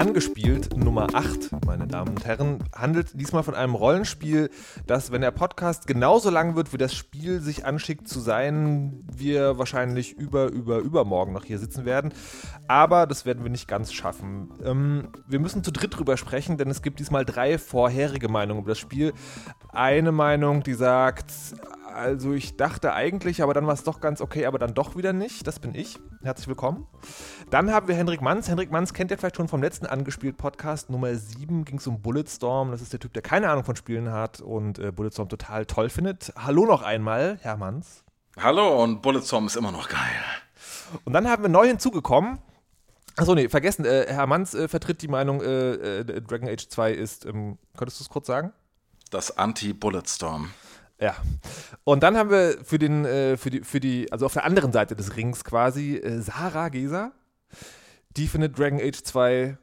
Angespielt Nummer 8, meine Damen und Herren, handelt diesmal von einem Rollenspiel, das, wenn der Podcast genauso lang wird, wie das Spiel sich anschickt zu sein, wir wahrscheinlich über, über, übermorgen noch hier sitzen werden. Aber das werden wir nicht ganz schaffen. Ähm, wir müssen zu dritt drüber sprechen, denn es gibt diesmal drei vorherige Meinungen über das Spiel. Eine Meinung, die sagt, also ich dachte eigentlich, aber dann war es doch ganz okay, aber dann doch wieder nicht. Das bin ich. Herzlich willkommen. Dann haben wir Hendrik Manns. Hendrik Manns kennt ihr vielleicht schon vom letzten angespielt Podcast. Nummer 7 ging es um Bulletstorm. Das ist der Typ, der keine Ahnung von Spielen hat und äh, Bulletstorm total toll findet. Hallo noch einmal, Herr Manns. Hallo und Bulletstorm ist immer noch geil. Und dann haben wir neu hinzugekommen. Achso, nee, vergessen. Äh, Herr Manns äh, vertritt die Meinung, äh, äh, Dragon Age 2 ist, ähm, könntest du es kurz sagen? Das Anti-Bulletstorm. Ja. Und dann haben wir für den, äh, für die, für die, also auf der anderen Seite des Rings quasi äh, Sarah Geser. Die findet Dragon Age 2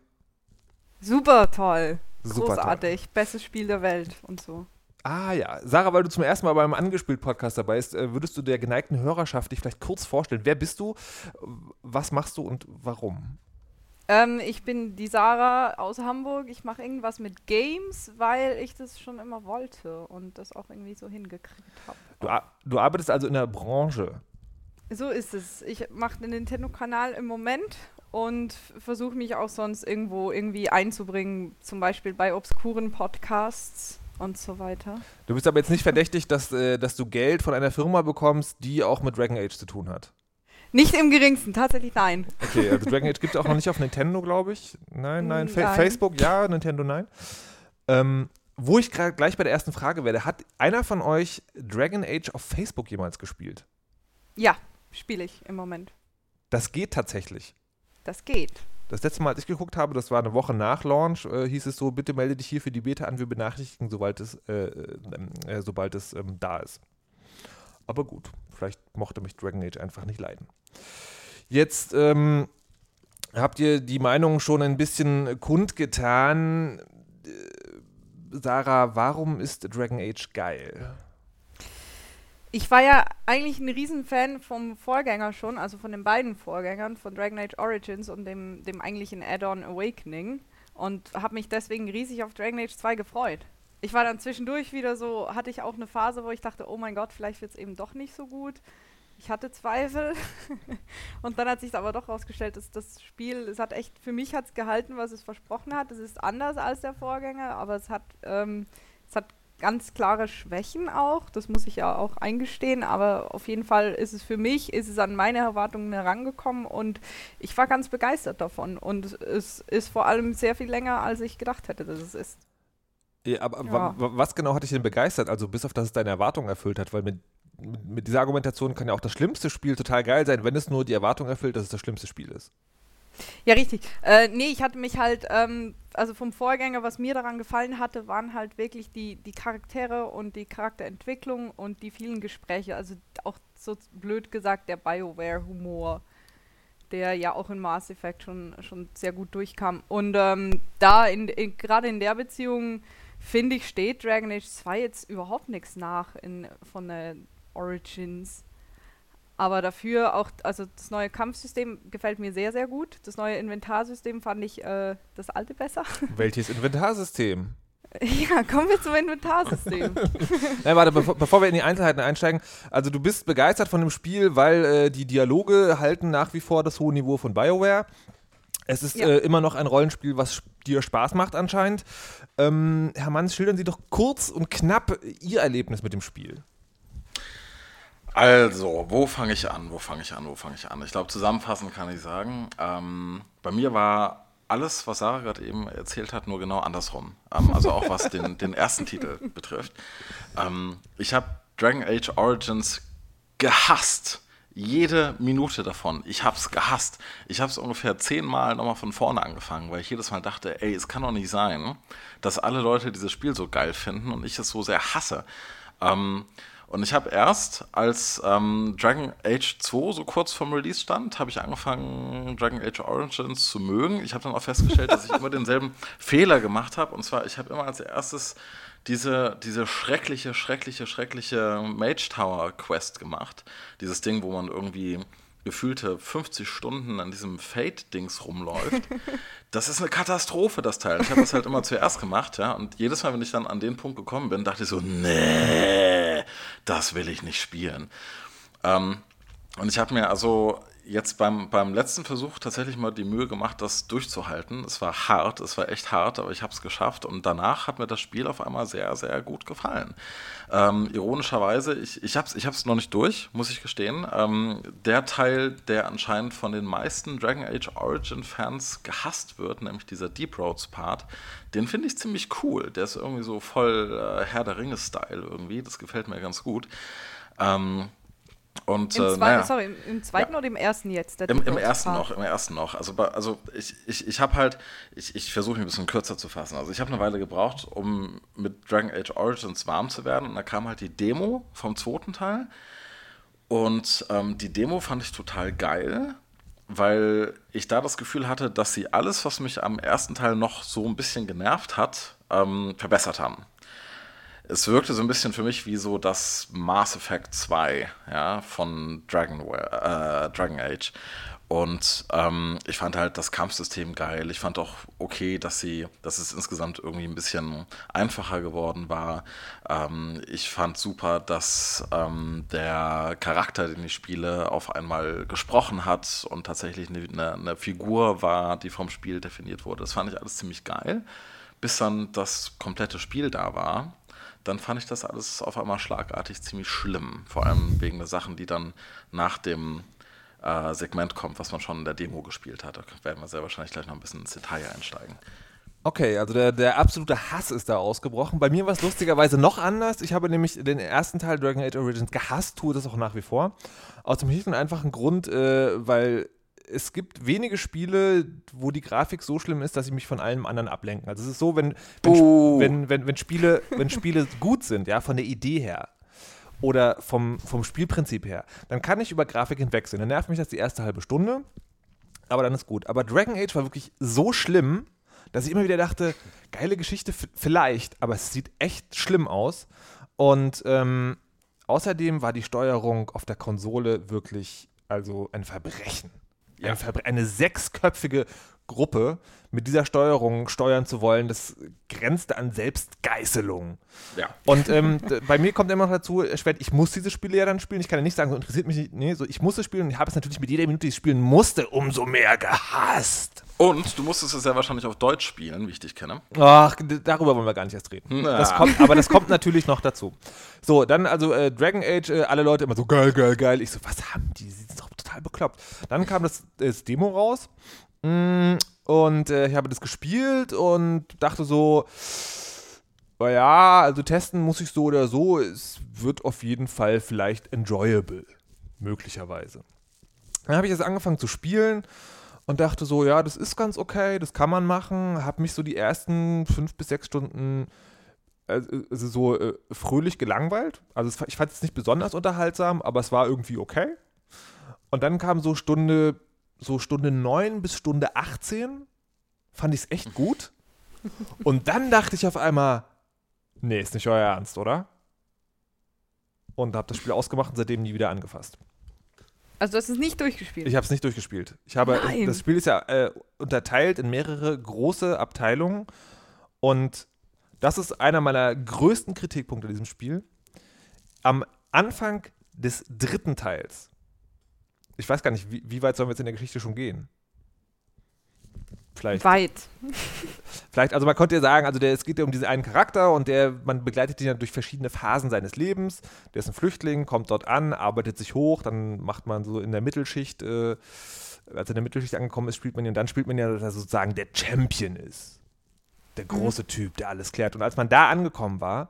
super toll. Super Großartig. Toll. Bestes Spiel der Welt und so. Ah ja. Sarah, weil du zum ersten Mal beim Angespielt-Podcast dabei bist, äh, würdest du der geneigten Hörerschaft dich vielleicht kurz vorstellen? Wer bist du? Was machst du und warum? Ähm, ich bin die Sarah aus Hamburg. Ich mache irgendwas mit Games, weil ich das schon immer wollte und das auch irgendwie so hingekriegt habe. Du, du, arbeitest also in der Branche. So ist es. Ich mache den Nintendo-Kanal im Moment und versuche mich auch sonst irgendwo irgendwie einzubringen, zum Beispiel bei obskuren Podcasts und so weiter. Du bist aber jetzt nicht verdächtig, dass, äh, dass du Geld von einer Firma bekommst, die auch mit Dragon Age zu tun hat. Nicht im geringsten, tatsächlich nein. Okay, also Dragon Age gibt es auch noch nicht auf Nintendo, glaube ich. Nein, nein, Fa nein. Facebook ja, Nintendo nein. Ähm, wo ich gleich bei der ersten Frage werde, hat einer von euch Dragon Age auf Facebook jemals gespielt? Ja, spiele ich im Moment. Das geht tatsächlich. Das geht. Das letzte Mal, als ich geguckt habe, das war eine Woche nach Launch, äh, hieß es so, bitte melde dich hier für die Beta an, wir benachrichtigen, sobald es, äh, äh, äh sobald es ähm, da ist. Aber gut, vielleicht mochte mich Dragon Age einfach nicht leiden. Jetzt ähm, habt ihr die Meinung schon ein bisschen kundgetan. Äh, Sarah, warum ist Dragon Age geil? Ich war ja eigentlich ein Riesenfan vom Vorgänger schon, also von den beiden Vorgängern, von Dragon Age Origins und dem, dem eigentlichen Add-on Awakening und habe mich deswegen riesig auf Dragon Age 2 gefreut ich war dann zwischendurch wieder so, hatte ich auch eine Phase, wo ich dachte, oh mein Gott, vielleicht wird es eben doch nicht so gut. Ich hatte Zweifel. und dann hat sich aber doch herausgestellt, dass das Spiel, es hat echt, für mich hat es gehalten, was es versprochen hat. Es ist anders als der Vorgänger, aber es hat, ähm, es hat ganz klare Schwächen auch. Das muss ich ja auch eingestehen, aber auf jeden Fall ist es für mich, ist es an meine Erwartungen herangekommen und ich war ganz begeistert davon. Und es ist vor allem sehr viel länger, als ich gedacht hätte, dass es ist. Ja, aber ja. was genau hat dich denn begeistert? Also bis auf, dass es deine Erwartungen erfüllt hat, weil mit, mit, mit, dieser Argumentation kann ja auch das schlimmste Spiel total geil sein, wenn es nur die Erwartung erfüllt, dass es das schlimmste Spiel ist. Ja, richtig. Äh, nee, ich hatte mich halt, ähm, also vom Vorgänger, was mir daran gefallen hatte, waren halt wirklich die, die Charaktere und die Charakterentwicklung und die vielen Gespräche. Also auch so blöd gesagt, der BioWare-Humor, der ja auch in Mass Effect schon, schon sehr gut durchkam. Und ähm, da, in, in, gerade in der Beziehung, finde ich, steht Dragon Age 2 jetzt überhaupt nichts nach in, von der Origins. Aber dafür auch, also das neue Kampfsystem gefällt mir sehr, sehr gut. Das neue Inventarsystem fand ich äh, das alte besser. Welches Inventarsystem? Ja, kommen wir zum Inventarsystem. Nein, warte, bevor, bevor, wir in die Einzelheiten einsteigen. Also du bist begeistert von dem Spiel, weil äh, die Dialoge halten nach wie vor das hohe Niveau von BioWare. Es ist ja. äh, immer noch ein Rollenspiel, was dir Spaß macht anscheinend. Ähm, Herr Manns, schildern Sie doch kurz und knapp Ihr Erlebnis mit dem Spiel. Also, wo fange ich an? Wo fange ich an? Wo fange ich an? Ich glaube, zusammenfassend kann ich sagen, ähm, bei mir war alles, was Sarah gerade eben erzählt hat, nur genau andersrum. Ähm, also auch was den, den ersten Titel betrifft. Ähm, ich habe Dragon Age Origins gehasst jede Minute davon. Ich hab's gehasst. Ich hab's ungefähr zehnmal nochmal von vorne angefangen, weil ich jedes Mal dachte, ey, es kann doch nicht sein, dass alle Leute dieses Spiel so geil finden und ich es so sehr hasse. Ähm, und ich habe erst, als ähm, Dragon Age 2 so kurz vorm Release stand, habe ich angefangen, Dragon Age Origins zu mögen. Ich habe dann auch festgestellt, dass ich immer denselben Fehler gemacht habe. Und zwar, ich habe immer als erstes diese, diese schreckliche, schreckliche, schreckliche Mage Tower Quest gemacht. Dieses Ding, wo man irgendwie gefühlte 50 Stunden an diesem Fate-Dings rumläuft, das ist eine Katastrophe, das Teil. Ich habe das halt immer zuerst gemacht, ja. Und jedes Mal, wenn ich dann an den Punkt gekommen bin, dachte ich so, nee, das will ich nicht spielen. Ähm, und ich habe mir also jetzt beim, beim letzten Versuch tatsächlich mal die Mühe gemacht, das durchzuhalten. Es war hart, es war echt hart, aber ich habe es geschafft und danach hat mir das Spiel auf einmal sehr, sehr gut gefallen. Ähm, ironischerweise, ich, ich habe es ich noch nicht durch, muss ich gestehen. Ähm, der Teil, der anscheinend von den meisten Dragon Age Origin Fans gehasst wird, nämlich dieser Deep Roads Part, den finde ich ziemlich cool. Der ist irgendwie so voll äh, Herr der Ringe-Style irgendwie. Das gefällt mir ganz gut. Ähm, und, Im, äh, naja. sorry, im, im zweiten oder im ersten jetzt? Im, im ersten noch, im ersten noch. Also, also ich, ich, ich habe halt, ich, ich versuche mich ein bisschen kürzer zu fassen. Also ich habe eine Weile gebraucht, um mit Dragon Age Origins warm zu werden. Und da kam halt die Demo vom zweiten Teil. Und ähm, die Demo fand ich total geil, weil ich da das Gefühl hatte, dass sie alles, was mich am ersten Teil noch so ein bisschen genervt hat, ähm, verbessert haben es wirkte so ein bisschen für mich wie so das Mass Effect 2 ja, von Dragon, äh, Dragon Age. Und ähm, ich fand halt das Kampfsystem geil. Ich fand auch okay, dass sie, dass es insgesamt irgendwie ein bisschen einfacher geworden war. Ähm, ich fand super, dass ähm, der Charakter, den ich spiele, auf einmal gesprochen hat und tatsächlich eine, eine, eine Figur war, die vom Spiel definiert wurde. Das fand ich alles ziemlich geil, bis dann das komplette Spiel da war dann fand ich das alles auf einmal schlagartig ziemlich schlimm. Vor allem wegen der Sachen, die dann nach dem äh, Segment kommt, was man schon in der Demo gespielt hat. Da werden wir sehr wahrscheinlich gleich noch ein bisschen ins Detail einsteigen. Okay, also der, der absolute Hass ist da ausgebrochen. Bei mir war es lustigerweise noch anders. Ich habe nämlich den ersten Teil Dragon Age Origins gehasst, tue das auch nach wie vor. Aus dem schlichten einfachen Grund, äh, weil es gibt wenige Spiele, wo die Grafik so schlimm ist, dass sie mich von allem anderen ablenken. Also es ist so, wenn, wenn, Buh. wenn, wenn, wenn, Spiele, wenn Spiele gut sind, ja, von der Idee her oder vom, vom Spielprinzip her, dann kann ich über Grafik hinwegsehen. Dann nervt mich das die erste halbe Stunde, aber dann ist gut. Aber Dragon Age war wirklich so schlimm, dass ich immer wieder dachte, geile Geschichte vielleicht, aber es sieht echt schlimm aus. Und ähm, außerdem war die Steuerung auf der Konsole wirklich also ein Verbrechen. Ja. Ein Verbre eine sechsköpfige Gruppe mit dieser Steuerung steuern zu wollen, das grenzte an Selbstgeißelung. Ja. Und ähm, bei mir kommt immer noch dazu, ich muss diese Spiele ja dann spielen. Ich kann ja nicht sagen, so interessiert mich nicht. Nee, so ich muss es spielen und ich habe es natürlich mit jeder Minute, die ich spielen musste, umso mehr gehasst. Und du musstest es sehr wahrscheinlich auf Deutsch spielen, wie ich dich kenne. Ach, darüber wollen wir gar nicht erst reden. Na. Das kommt, aber das kommt natürlich noch dazu. So, dann also äh, Dragon Age, äh, alle Leute immer so geil, geil, geil. Ich so, was haben die? Die sind doch total bekloppt. Dann kam das, das Demo raus mm, und äh, ich habe das gespielt und dachte so, naja, also testen muss ich so oder so. Es wird auf jeden Fall vielleicht enjoyable, möglicherweise. Dann habe ich jetzt angefangen zu spielen und dachte so, ja, das ist ganz okay, das kann man machen. Habe mich so die ersten fünf bis sechs Stunden äh, also so äh, fröhlich gelangweilt. Also es, ich fand es nicht besonders unterhaltsam, aber es war irgendwie okay. Und dann kam so Stunde, so Stunde 9 bis Stunde 18, fand ich es echt gut. Und dann dachte ich auf einmal, nee, ist nicht euer Ernst, oder? Und habe das Spiel ausgemacht und seitdem nie wieder angefasst. Also du hast es nicht durchgespielt. Ich habe es nicht durchgespielt. Ich habe, Nein. das Spiel ist ja äh, unterteilt in mehrere große Abteilungen und das ist einer meiner größten Kritikpunkte an diesem Spiel. Am Anfang des dritten Teils, ich weiß gar nicht, wie, wie weit sollen wir jetzt in der Geschichte schon gehen? Vielleicht, Weit. vielleicht, also man könnte ja sagen, also der, es geht ja um diesen einen Charakter und der, man begleitet ihn ja durch verschiedene Phasen seines Lebens. Der ist ein Flüchtling, kommt dort an, arbeitet sich hoch, dann macht man so in der Mittelschicht, äh, als er in der Mittelschicht angekommen ist, spielt man ihn, dann spielt man ja, dass er sozusagen der Champion ist. Der große Typ, der alles klärt. Und als man da angekommen war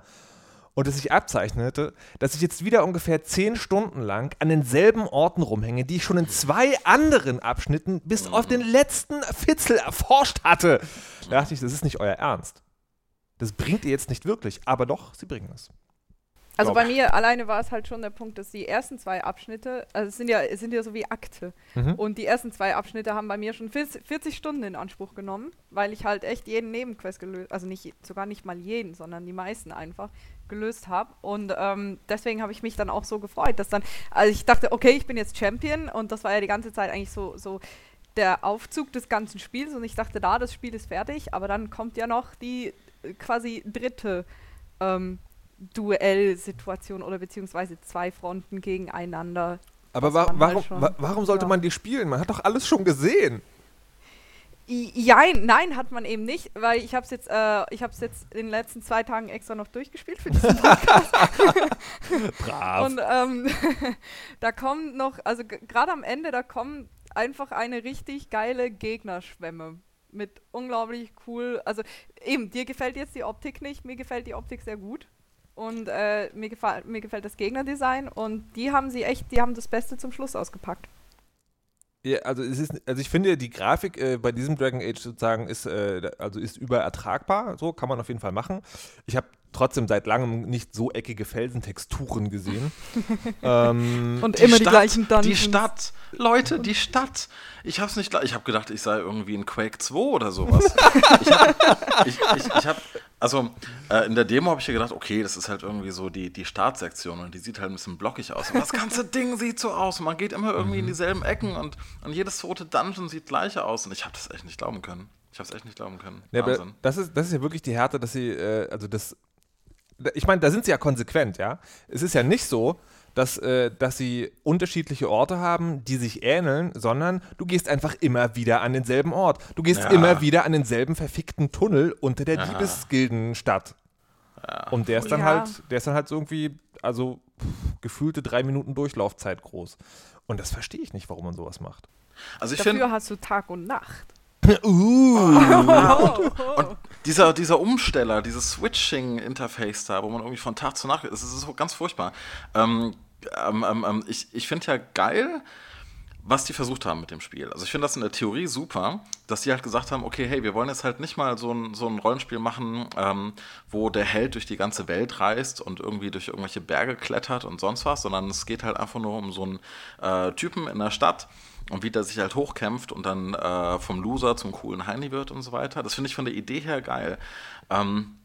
und es sich abzeichnete, dass ich jetzt wieder ungefähr zehn Stunden lang an denselben Orten rumhänge, die ich schon in zwei anderen Abschnitten bis auf den letzten Fitzel erforscht hatte. Da dachte ich, das ist nicht euer Ernst. Das bringt ihr jetzt nicht wirklich, aber doch, sie bringen es. Also bei mir alleine war es halt schon der Punkt, dass die ersten zwei Abschnitte, also es sind ja, es sind ja so wie Akte. Mhm. Und die ersten zwei Abschnitte haben bei mir schon 40 40 Stunden in Anspruch genommen, weil ich halt echt jeden Nebenquest gelöst, also nicht sogar nicht mal jeden, sondern die meisten einfach gelöst habe. Und ähm, deswegen habe ich mich dann auch so gefreut, dass dann, also ich dachte, okay, ich bin jetzt Champion und das war ja die ganze Zeit eigentlich so, so der Aufzug des ganzen Spiels und ich dachte, da, das Spiel ist fertig, aber dann kommt ja noch die äh, quasi dritte ähm, Duellsituation oder beziehungsweise zwei Fronten gegeneinander. Aber wa man halt warum, schon- wa warum sollte ja. man die spielen? Man hat doch alles schon gesehen. Jein, nein, hat man eben nicht, weil ich habe es jetzt, äh, ich habe es jetzt in den letzten zwei Tagen extra noch durchgespielt für diesen Podcast. Brav. Und ähm, da kommen noch, also gerade am Ende, da kommen einfach eine richtig geile Gegnerschwemme mit unglaublich cool. Also eben, dir gefällt jetzt die Optik nicht, mir gefällt die Optik sehr gut. Und äh, mir, gefall, mir gefällt das Gegnerdesign und die haben sie echt, die haben das Beste zum Schluss ausgepackt. Ja, also es ist, also ich finde die Grafik äh, bei diesem Dragon Age sozusagen ist, äh, also ist überertragbar, so kann man auf jeden Fall machen. Ich habe trotzdem seit langem nicht so eckige Felsentexturen gesehen. ähm, Und Die immer die Stadt, gleichen Die Dungeons. Stadt, Leute, die Stadt. Ich hab's nicht, gla- ich habe gedacht, ich sei irgendwie in Quake 2 oder sowas. ich hab, ich, ich, ich hab, also äh, in der Demo habe ich ja gedacht, okay, das ist halt irgendwie so die, die Startsektion und die sieht halt ein bisschen blockig aus. Aber das ganze Ding sieht so aus und man geht immer irgendwie in dieselben Ecken und, und jedes zweite Dungeon sieht gleich aus und ich habe das echt nicht glauben können. Ich habe es echt nicht glauben können. Ja, Wahnsinn. das ist, das ist ja wirklich die Härte, dass sie, äh, also das, da- ich meine, da sind sie ja konsequent, ja. Es ist ja nicht so, dass, äh, dass sie unterschiedliche Orte haben, die sich ähneln, sondern du gehst einfach immer wieder an denselben Ort. Du gehst Ja. immer wieder an denselben verfickten Tunnel unter der Ja. Diebesgildenstadt. Und der ist dann Ja. halt, der ist dann halt so irgendwie, also pff, gefühlte drei Minuten Durchlaufzeit groß. Und das verstehe ich nicht, warum man sowas macht. Also ich Dafür finde, hast du Tag und Nacht. Uh. Und dieser, dieser Umsteller, dieses Switching-Interface da, wo man irgendwie von Tag zu Nacht, das ist so ganz furchtbar. Ähm, ähm, ähm, ähm, ich ich finde ja geil, was die versucht haben mit dem Spiel. Also ich finde das in der Theorie super, dass die halt gesagt haben, okay, hey, wir wollen jetzt halt nicht mal so ein, so ein Rollenspiel machen, ähm, wo der Held durch die ganze Welt reist und irgendwie durch irgendwelche Berge klettert und sonst was, sondern es geht halt einfach nur um so einen äh, Typen in der Stadt und wie der sich halt hochkämpft und dann äh, vom Loser zum coolen Heini wird und so weiter. Das finde ich von der Idee her geil. Ähm,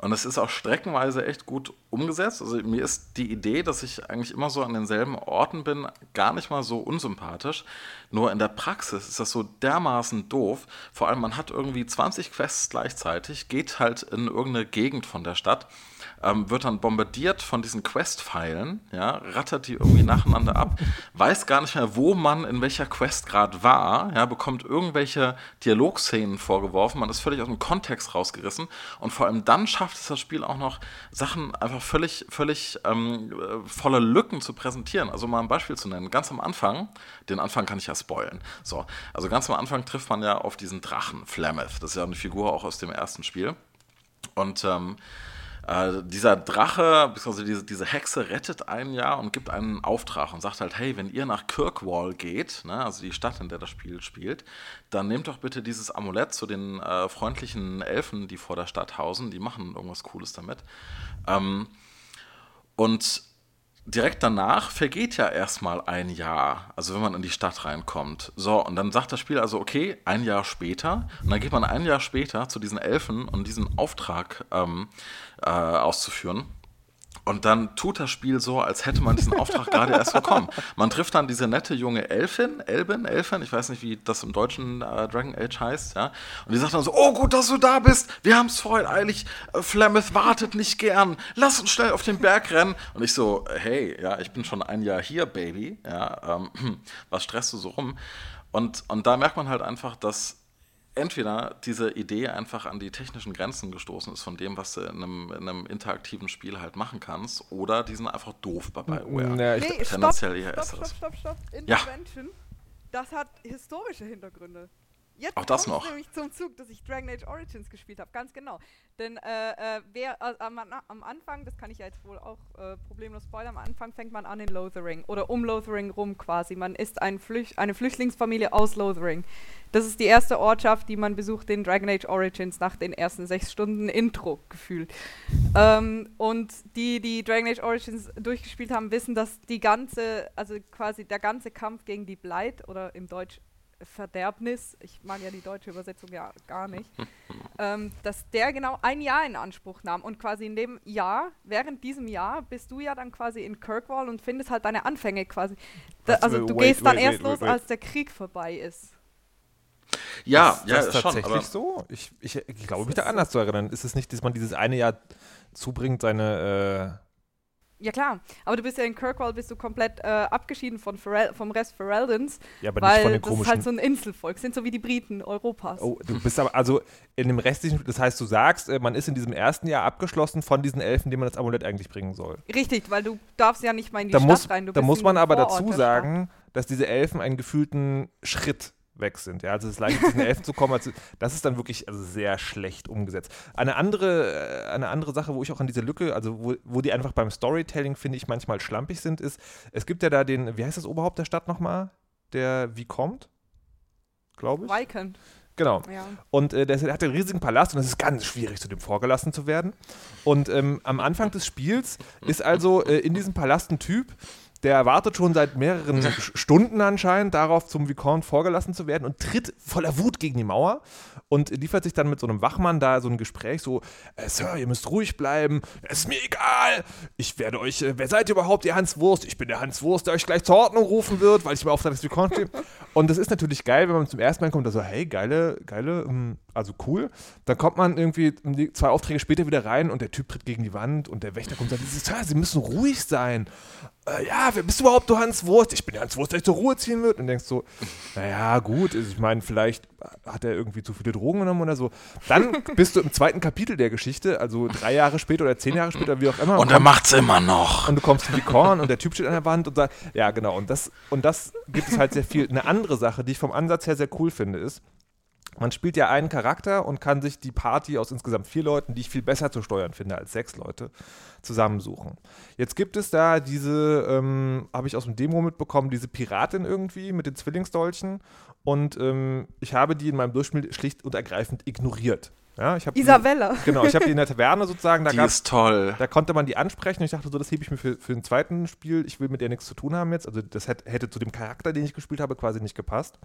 und es ist auch streckenweise echt gut umgesetzt. Also mir ist die Idee, dass ich eigentlich immer so an denselben Orten bin, gar nicht mal so unsympathisch. Nur in der Praxis ist das so dermaßen doof. Vor allem, man hat irgendwie 20 Quests gleichzeitig, geht halt in irgendeine Gegend von der Stadt, ähm, wird dann bombardiert von diesen Quest-Pfeilen, ja, rattert die irgendwie nacheinander ab, weiß gar nicht mehr, wo man in welcher Quest gerade war, ja, bekommt irgendwelche Dialogszenen vorgeworfen, man ist völlig aus dem Kontext rausgerissen und vor allem dann schafft es das Spiel auch noch, Sachen einfach völlig, völlig ähm, äh, voller Lücken zu präsentieren. Also mal ein Beispiel zu nennen. Ganz am Anfang, den Anfang kann ich ja spoilen. So, also ganz am Anfang trifft man ja auf diesen Drachen, Flameth. Das ist ja eine Figur auch aus dem ersten Spiel. Und ähm, äh, dieser Drache, beziehungsweise diese, diese Hexe rettet einen ja und gibt einen Auftrag und sagt halt, hey, wenn ihr nach Kirkwall geht, ne, also die Stadt, in der das Spiel spielt, dann nehmt doch bitte dieses Amulett zu den äh, freundlichen Elfen, die vor der Stadt hausen, die machen irgendwas Cooles damit. Ähm, und direkt danach vergeht ja erstmal ein Jahr, also wenn man in die Stadt reinkommt. So, und dann sagt das Spiel also, okay, ein Jahr später, und dann geht man ein Jahr später zu diesen Elfen, um diesen Auftrag ähm, äh, auszuführen. Und dann tut das Spiel so, als hätte man diesen Auftrag gerade erst bekommen. Man trifft dann diese nette junge Elfin, Elbin, Elfin, ich weiß nicht, wie das im deutschen äh, Dragon Age heißt, ja. Und die sagt dann so, oh gut, dass du da bist, wir haben es vorhin eilig, äh, Flameth wartet nicht gern, lass uns schnell auf den Berg rennen. Und ich so, hey, ja, ich bin schon ein Jahr hier, Baby, ja, ähm, was stresst du so rum? Und, und da merkt man halt einfach, dass entweder diese Idee einfach an die technischen Grenzen gestoßen ist von dem, was du in einem, in einem interaktiven Spiel halt machen kannst, oder die sind einfach doof bei BioWare. Ja, ich, Nee, stopp, tendenziell eher stopp, stopp, stopp, stopp. Ja. Intervention. Das hat historische Hintergründe. Jetzt Auch das noch. nämlich zum Zug, dass ich Dragon Age Origins gespielt habe, ganz genau. Denn äh, äh, wer äh, am, am Anfang, das kann ich ja jetzt wohl auch äh, problemlos spoilern, am Anfang fängt man an in Lothering oder um Lothering rum quasi. Man ist ein Flüch eine Flüchtlingsfamilie aus Lothering. Das ist die erste Ortschaft, die man besucht in Dragon Age Origins nach den ersten sechs Stunden Intro gefühlt. Ähm, und die, die Dragon Age Origins durchgespielt haben, wissen, dass die ganze, also quasi der ganze Kampf gegen die Blight oder im Deutsch Verderbnis, ich mag ja die deutsche Übersetzung ja gar nicht, ähm, dass der genau ein Jahr in Anspruch nahm. Und quasi in dem Jahr, während diesem Jahr, bist du ja dann quasi in Kirkwall und findest halt deine Anfänge quasi. Da, also du wait, gehst dann wait, erst wait, los, wait. als der Krieg vorbei ist. Ja, ist ja, das ist schon. tatsächlich Aber so? Ich, ich, ich glaube, mich da ist so. anders zu erinnern. Ist es nicht, dass man dieses eine Jahr zubringt, seine. Ja klar, aber du bist ja in Kirkwall, bist du komplett äh, abgeschieden von Ferel vom Rest Ferelden's, ja, aber nicht von weil den das ist komischen. halt so ein Inselvolk, sind so wie die Briten Europas. Oh, du bist aber, also in dem restlichen, das heißt, du sagst, äh, man ist in diesem ersten Jahr abgeschlossen von diesen Elfen, denen man das Amulett eigentlich bringen soll. Richtig, weil du darfst ja nicht mal in die Da Stadt muss, rein. Da muss man aber dazu sagen, dass diese Elfen einen gefühlten Schritt weg sind. Ja, also es ist leicht, zu diesen Elfen zu kommen. Also das ist dann wirklich also sehr schlecht umgesetzt. Eine andere, äh, eine andere Sache, wo ich auch an diese Lücke, also wo, wo die einfach beim Storytelling, finde ich, manchmal schlampig sind, ist, es gibt ja da den, wie heißt das Oberhaupt der Stadt nochmal? Der wie kommt? Glaube ich. Viken, Genau. ja. Und äh, der hat einen riesigen Palast und es ist ganz schwierig, zu dem vorgelassen zu werden. Und ähm, am Anfang des Spiels ist also äh, in diesem Palast ein Typ, der wartet schon seit mehreren Stunden anscheinend darauf, zum Vicomte vorgelassen zu werden und tritt voller Wut gegen die Mauer und liefert sich dann mit so einem Wachmann da so ein Gespräch, so, äh, Sir, ihr müsst ruhig bleiben, es ist mir egal, ich werde euch, äh, wer seid ihr überhaupt, ihr Hans Wurst? Ich bin der Hans Wurst, der euch gleich zur Ordnung rufen wird, weil ich im Auftrag des Vicomte stehe. Und das ist natürlich geil, wenn man zum ersten Mal kommt, da so, hey, geile, geile, ähm, also cool. Dann kommt man irgendwie zwei Aufträge später wieder rein und der Typ tritt gegen die Wand und der Wächter kommt und sagt, Sir, Sie müssen ruhig sein. Äh, ja, wer bist du überhaupt, du Hans Wurst? Ich bin der Hans Wurst, der euch zur Ruhe ziehen wird. Und denkst so, naja, gut, also ich meine, vielleicht hat er irgendwie zu viele Drogen genommen oder so. Dann bist du im zweiten Kapitel der Geschichte, also drei Jahre später oder zehn Jahre später, wie auch immer. und er macht's immer noch. Und du kommst zu Korn und der Typ steht an der Wand und sagt, ja, genau. Und das, und das gibt es halt sehr viel. Eine andere Sache, die ich vom Ansatz her sehr cool finde, ist, man spielt ja einen Charakter und kann sich die Party aus insgesamt vier Leuten, die ich viel besser zu steuern finde als sechs Leute, zusammensuchen. Jetzt gibt es da diese, ähm, habe ich aus dem Demo mitbekommen, diese Piratin irgendwie mit den Zwillingsdolchen und ähm, ich habe die in meinem Durchspiel schlicht und ergreifend ignoriert. Ja, ich habe die- Isabella. Genau, ich habe die in der Taverne sozusagen, da Die ist toll. da konnte man die ansprechen und ich dachte so, das hebe ich mir für, für ein zweiten Spiel. Ich will mit der nichts zu tun haben jetzt. Also das hätte, hätte zu dem Charakter, den ich gespielt habe, quasi nicht gepasst.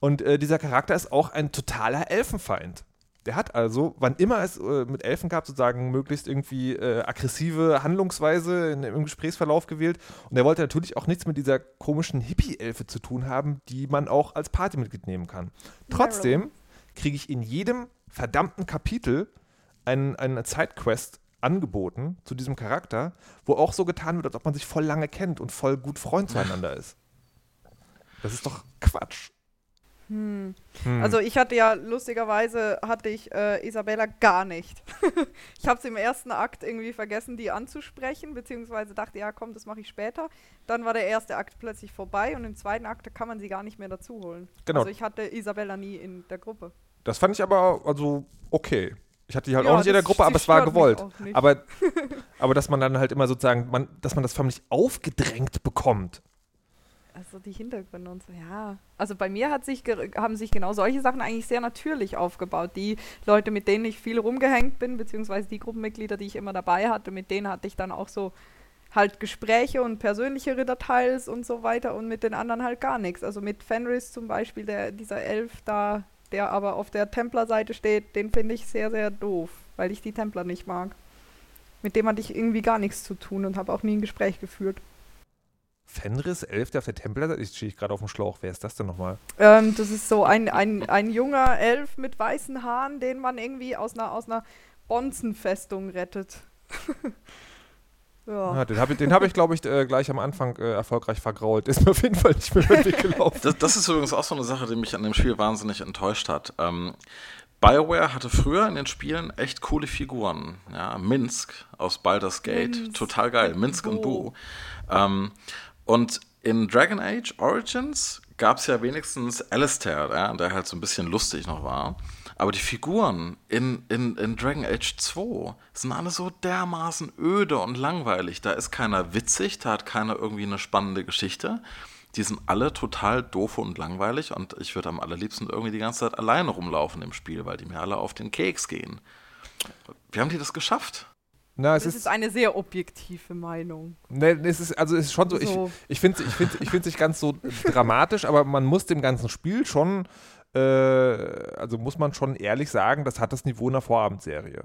Und äh, dieser Charakter ist auch ein totaler Elfenfeind. Der hat also, wann immer es äh, mit Elfen gab, sozusagen möglichst irgendwie äh, aggressive Handlungsweise in, im Gesprächsverlauf gewählt. Und er wollte natürlich auch nichts mit dieser komischen Hippie-Elfe zu tun haben, die man auch als Partymitglied nehmen kann. Trotzdem kriege ich in jedem verdammten Kapitel ein, eine Zeitquest angeboten zu diesem Charakter, wo auch so getan wird, als ob man sich voll lange kennt und voll gut Freund zueinander ist. Das ist doch Quatsch. Hm. Hm. Also ich hatte ja, lustigerweise hatte ich äh, Isabella gar nicht. ich habe es im ersten Akt irgendwie vergessen, die anzusprechen, beziehungsweise dachte, ja komm, das mache ich später. Dann war der erste Akt plötzlich vorbei und im zweiten Akt kann man sie gar nicht mehr dazu holen. Genau. Also ich hatte Isabella nie in der Gruppe. das fand ich aber also okay. Ich hatte die halt Ja, auch nicht in der Gruppe, sie aber es war gewollt. Aber, aber dass man dann halt immer sozusagen, man, dass man das förmlich aufgedrängt bekommt. Also die Hintergründe und so, ja. Also bei mir hat sich haben sich genau solche Sachen eigentlich sehr natürlich aufgebaut. Die Leute, mit denen ich viel rumgehängt bin, beziehungsweise die Gruppenmitglieder, die ich immer dabei hatte, mit denen hatte ich dann auch so halt Gespräche und persönlichere Details und so weiter und mit den anderen halt gar nichts. Also mit Fenris zum Beispiel, der, dieser Elf da, der aber auf der Templer-Seite steht, den finde ich sehr, sehr doof, weil ich die Templer nicht mag. Mit dem hatte ich irgendwie gar nichts zu tun und habe auch nie ein Gespräch geführt. Fenris, Elf, der auf der Templer, ich stehe gerade auf dem Schlauch. Wer ist das denn nochmal? Ähm, das ist so ein, ein, ein junger Elf mit weißen Haaren, den man irgendwie aus einer, aus einer Bonzenfestung rettet. ja. Ja, den habe ich, den hab ich glaube ich, äh, gleich am Anfang äh, erfolgreich vergrault. Ist mir auf jeden Fall nicht mehr über den Weg gelaufen. Das, das ist übrigens auch so eine Sache, die mich an dem Spiel wahnsinnig enttäuscht hat. Ähm, BioWare hatte früher in den Spielen echt coole Figuren. Ja, Minsk aus Baldur's Gate, Minsk total geil. Minsk und Bo. Boo. Ähm, und in Dragon Age Origins gab es ja wenigstens Alistair, ja, der halt so ein bisschen lustig noch war. Aber die Figuren in, in, in Dragon Age 2 sind alle so dermaßen öde und langweilig. Da ist keiner witzig, da hat keiner irgendwie eine spannende Geschichte. Die sind alle total doof und langweilig und ich würde am allerliebsten irgendwie die ganze Zeit alleine rumlaufen im Spiel, weil die mir alle auf den Keks gehen. Wie haben die das geschafft? Na, es das ist, ist, eine sehr objektive Meinung. Ne, es ist, also es ist schon so, so. ich, ich finde es ich find, ich nicht ganz so dramatisch, aber man muss dem ganzen Spiel schon, äh, also muss man schon ehrlich sagen, das hat das Niveau einer Vorabendserie.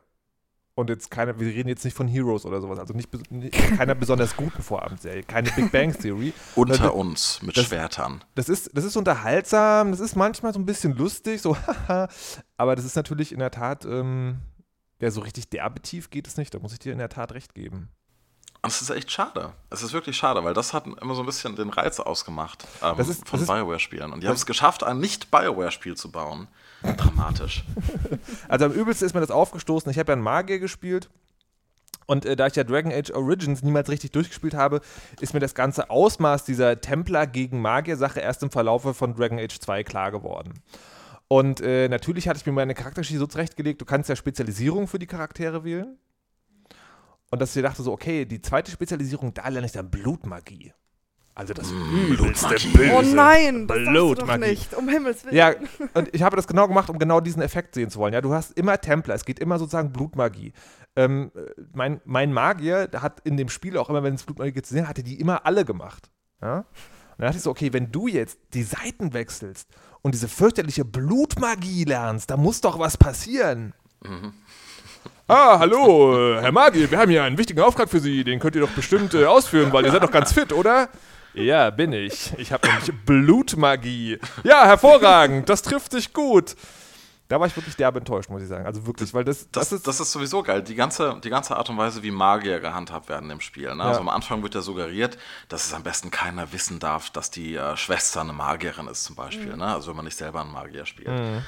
Und jetzt keine, wir reden jetzt nicht von Heroes oder sowas, also nicht, nicht keiner besonders guten Vorabendserie, keine Big Bang Theory. Unter das, uns mit das, Schwertern. Das ist, das ist unterhaltsam, das ist manchmal so ein bisschen lustig, so aber das ist natürlich in der Tat, ähm, ja, so richtig derbe tief geht es nicht, da muss ich dir in der Tat recht geben. Und es ist echt schade. Es ist wirklich schade, weil das hat immer so ein bisschen den Reiz ausgemacht ähm, ist, von Bioware-Spielen. Und die haben es geschafft, ein Nicht-Bioware-Spiel zu bauen. Dramatisch. Also am übelsten ist mir das aufgestoßen. Ich habe ja einen Magier gespielt. Und äh, da ich ja Dragon Age Origins niemals richtig durchgespielt habe, ist mir das ganze Ausmaß dieser Templer gegen Magier-Sache erst im Verlaufe von Dragon Age 2 klar geworden. Und äh, natürlich hatte ich mir meine Charakterschiene so zurechtgelegt, du kannst ja Spezialisierung für die Charaktere wählen. Und dass ich dachte so, okay, die zweite Spezialisierung, da lerne ich dann Blutmagie. Also das mm, übelste Böse. Oh nein, das Blutmagie. doch nicht, um Himmels Willen. Ja, und ich habe das genau gemacht, um genau diesen Effekt sehen zu wollen. Ja, du hast immer Templer, es geht immer sozusagen Blutmagie. Ähm, mein, mein Magier hat in dem Spiel auch immer, wenn es Blutmagie geht zu sehen, hatte die immer alle gemacht. Ja? Und dann dachte ich so, okay, wenn du jetzt die Seiten wechselst und diese fürchterliche Blutmagie lernst, da muss doch was passieren. Mhm. Ah, hallo, Herr Magier, wir haben hier einen wichtigen Auftrag für Sie, den könnt ihr doch bestimmt äh, ausführen, weil ihr seid doch ganz fit, oder? Ja, bin ich. Ich habe nämlich Blutmagie. Ja, hervorragend, das trifft sich gut. Da war ich wirklich derbe enttäuscht, muss ich sagen. Also wirklich, weil das. Das, das, ist, das ist sowieso geil. Die ganze, die ganze Art und Weise, wie Magier gehandhabt werden im Spiel. Ne? Ja. Also am Anfang wird ja suggeriert, dass es am besten keiner wissen darf, dass die äh, Schwester eine Magierin ist, zum Beispiel. Mhm. Ne? Also wenn man nicht selber einen Magier spielt. Mhm.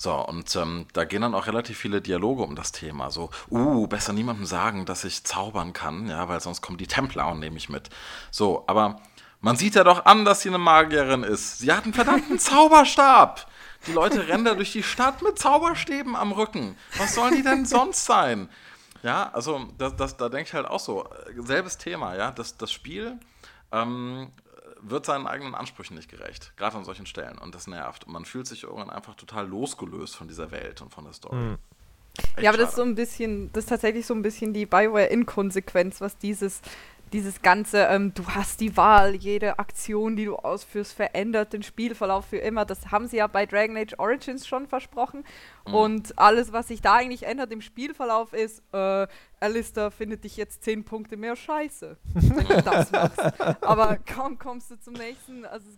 So, und ähm, da gehen dann auch relativ viele Dialoge um das Thema. So, uh, besser niemandem sagen, dass ich zaubern kann, ja, weil sonst kommen die Templer und nehme ich mit. So, aber man sieht ja doch an, dass sie eine Magierin ist. Sie hat einen verdammten Zauberstab. Die Leute rennen da durch die Stadt mit Zauberstäben am Rücken. Was sollen die denn sonst sein? Ja, also das, das, da denke ich halt auch so. Selbes Thema, ja. Das, das Spiel ähm, wird seinen eigenen Ansprüchen nicht gerecht. Gerade an solchen Stellen. Und das nervt. Und man fühlt sich irgendwann einfach total losgelöst von dieser Welt und von der Story. Mhm. ja, aber schade. das ist so ein bisschen, das ist tatsächlich so ein bisschen die Bioware-Inkonsequenz, was dieses dieses ganze, ähm, du hast die Wahl, jede Aktion, die du ausführst, verändert den Spielverlauf für immer. Das haben sie ja bei Dragon Age Origins schon versprochen. Mhm. Und alles, was sich da eigentlich ändert im Spielverlauf, ist, äh, Alistair findet dich jetzt 10 Punkte mehr scheiße, wenn du das machst. Aber kaum kommst du zum nächsten, also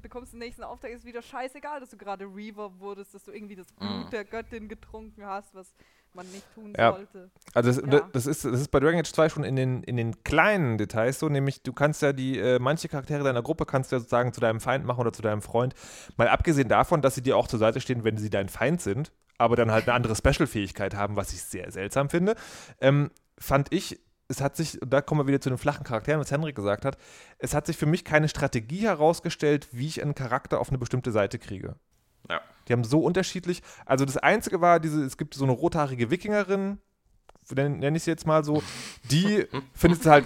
bekommst du den nächsten Auftrag, ist wieder scheißegal, dass du gerade Reaver wurdest, dass du irgendwie das Blut mhm. der Göttin getrunken hast, was man nicht tun ja. sollte. Also das, ja. das, ist, das ist bei Dragon Age 2 schon in den, in den kleinen Details so, nämlich du kannst ja die, äh, manche Charaktere deiner Gruppe kannst du ja sozusagen zu deinem Feind machen oder zu deinem Freund. Mal abgesehen davon, dass sie dir auch zur Seite stehen, wenn sie dein Feind sind, aber dann halt eine andere Special-Fähigkeit haben, was ich sehr seltsam finde, ähm, fand ich, es hat sich, und da kommen wir wieder zu den flachen Charakteren, was Henrik gesagt hat, es hat sich für mich keine Strategie herausgestellt, wie ich einen Charakter auf eine bestimmte Seite kriege. Ja. Die haben so unterschiedlich. Also das Einzige war, diese, es gibt so eine rothaarige Wikingerin, nenne ich sie jetzt mal so, die findet es halt,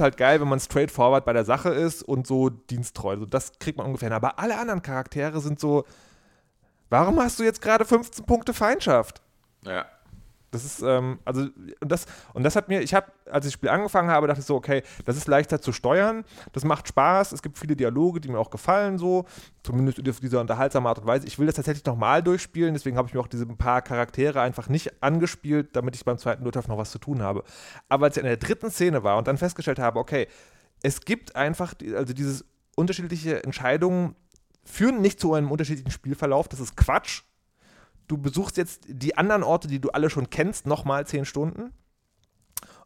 halt geil, wenn man straightforward bei der Sache ist und so diensttreu. Also das kriegt man ungefähr. Aber alle anderen Charaktere sind so, warum hast du jetzt gerade 15 Punkte Feindschaft? Ja. Das ist, ähm, also, und das, und das hat mir, ich habe, als ich das Spiel angefangen habe, dachte ich so, okay, das ist leichter zu steuern, das macht Spaß, es gibt viele Dialoge, die mir auch gefallen, so, zumindest auf diese unterhaltsame Art und Weise. Ich will das tatsächlich nochmal durchspielen, deswegen habe ich mir auch diese paar Charaktere einfach nicht angespielt, damit ich beim zweiten Durchlauf noch was zu tun habe. Aber als ich in der dritten Szene war und dann festgestellt habe, okay, es gibt einfach, also dieses unterschiedliche Entscheidungen führen nicht zu einem unterschiedlichen Spielverlauf, das ist Quatsch, du besuchst jetzt die anderen Orte, die du alle schon kennst, nochmal zehn Stunden.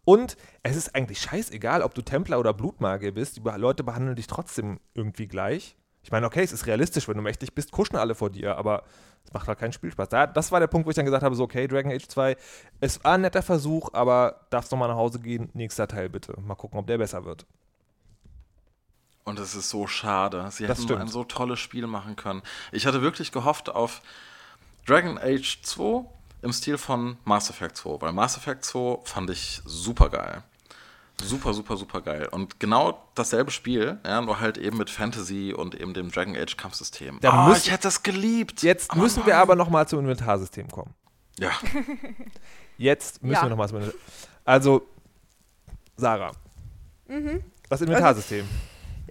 Und es ist eigentlich scheißegal, ob du Templer oder Blutmagier bist. Die Leute behandeln dich trotzdem irgendwie gleich. Ich meine, okay, es ist realistisch, wenn du mächtig bist, kuschen alle vor dir, aber es macht halt keinen Spielspaß. das war der Punkt, wo ich dann gesagt habe: so, okay, Dragon Age 2, es war ein netter Versuch, aber darfst nochmal nach Hause gehen. Nächster Teil bitte. Mal gucken, ob der besser wird. Und es ist so schade. Sie Das hätten stimmt. ein so tolles Spiel machen können. Ich hatte wirklich gehofft auf Dragon Age 2 im Stil von Mass Effect 2, weil Mass Effect 2 fand ich super geil. Super, super, super geil. Und genau dasselbe Spiel, ja, nur halt eben mit Fantasy und eben dem Dragon Age Kampfsystem. Da Ah, müssen- ich hätte das geliebt. Jetzt Aber müssen wir Mann. aber noch mal zum Inventarsystem kommen. Ja, Jetzt müssen Ja. wir noch mal zum Inventar Also, Sarah, Mhm. das Inventarsystem.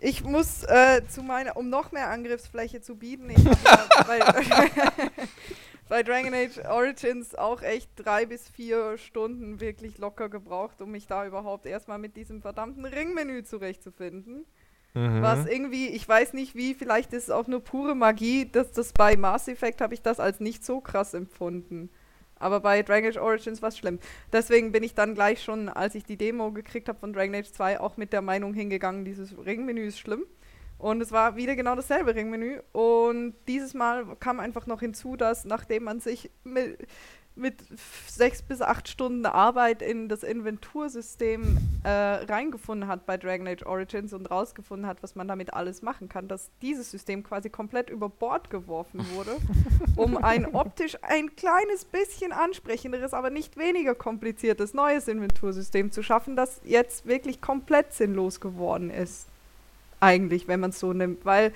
Ich muss äh, zu meiner, um noch mehr Angriffsfläche zu bieten, ich habe ja bei, Dragon Age Origins auch echt drei bis vier Stunden wirklich locker gebraucht, um mich da überhaupt erstmal mit diesem verdammten Ringmenü zurechtzufinden. Mhm. Was irgendwie, ich weiß nicht wie, vielleicht ist es auch nur pure Magie, dass das bei Mass Effect habe ich das als nicht so krass empfunden. Aber bei Dragon Age Origins war es schlimm. Deswegen bin ich dann gleich schon, als ich die Demo gekriegt habe von Dragon Age 2, auch mit der Meinung hingegangen, dieses Ringmenü ist schlimm. Und es war wieder genau dasselbe Ringmenü. Und dieses Mal kam einfach noch hinzu, dass nachdem man sich mit, mit sechs bis acht Stunden Arbeit in das Inventursystem äh, reingefunden hat bei Dragon Age Origins und rausgefunden hat, was man damit alles machen kann, dass dieses System quasi komplett über Bord geworfen wurde, um ein optisch ein kleines bisschen ansprechenderes, aber nicht weniger kompliziertes neues Inventursystem zu schaffen, das jetzt wirklich komplett sinnlos geworden ist. Eigentlich, wenn man es so nimmt, weil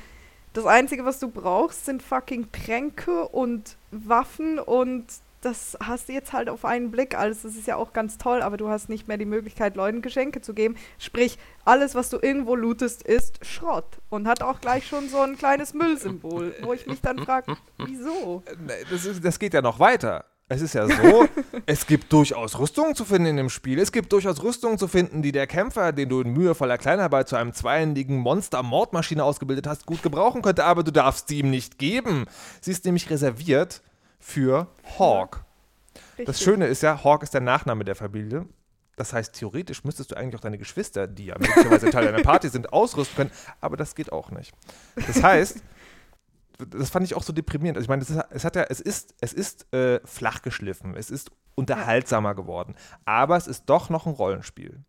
das Einzige, was du brauchst, sind fucking Tränke und Waffen und das hast du jetzt halt auf einen Blick. Alles, das ist ja auch ganz toll, aber du hast nicht mehr die Möglichkeit, Leuten Geschenke zu geben. Sprich, alles, was du irgendwo lootest, ist Schrott und hat auch gleich schon so ein kleines Müllsymbol, wo ich mich dann frage, wieso? Nee, Das, ist, das geht ja noch weiter. Es ist ja so, es gibt durchaus Rüstungen zu finden in dem Spiel. Es gibt durchaus Rüstungen zu finden, die der Kämpfer, den du in mühevoller Kleinarbeit zu einem zweihändigen Monster-Mordmaschine ausgebildet hast, gut gebrauchen könnte, aber du darfst sie ihm nicht geben. Sie ist nämlich reserviert für Hawk. Das Richtig. Schöne ist ja, Hawk ist der Nachname der Familie. Das heißt, theoretisch müsstest du eigentlich auch deine Geschwister, die ja möglicherweise Teil deiner Party sind, ausrüsten können, aber das geht auch nicht. Das heißt, das fand ich auch so deprimierend. Also ich meine, es, ist, es hat ja, es ist, es ist äh, flach geschliffen, es ist unterhaltsamer geworden, aber es ist doch noch ein Rollenspiel.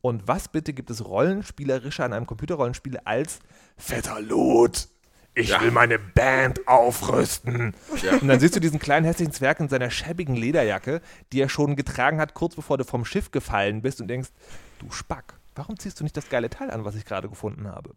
Und was bitte gibt es rollenspielerischer an einem Computerrollenspiel als fetter Loot? Ich Ja. will meine Band aufrüsten. Ja. Und dann siehst du diesen kleinen hässlichen Zwerg in seiner schäbigen Lederjacke, die er schon getragen hat, kurz bevor du vom Schiff gefallen bist und denkst, du Spack, warum ziehst du nicht das geile Teil an, was ich gerade gefunden habe?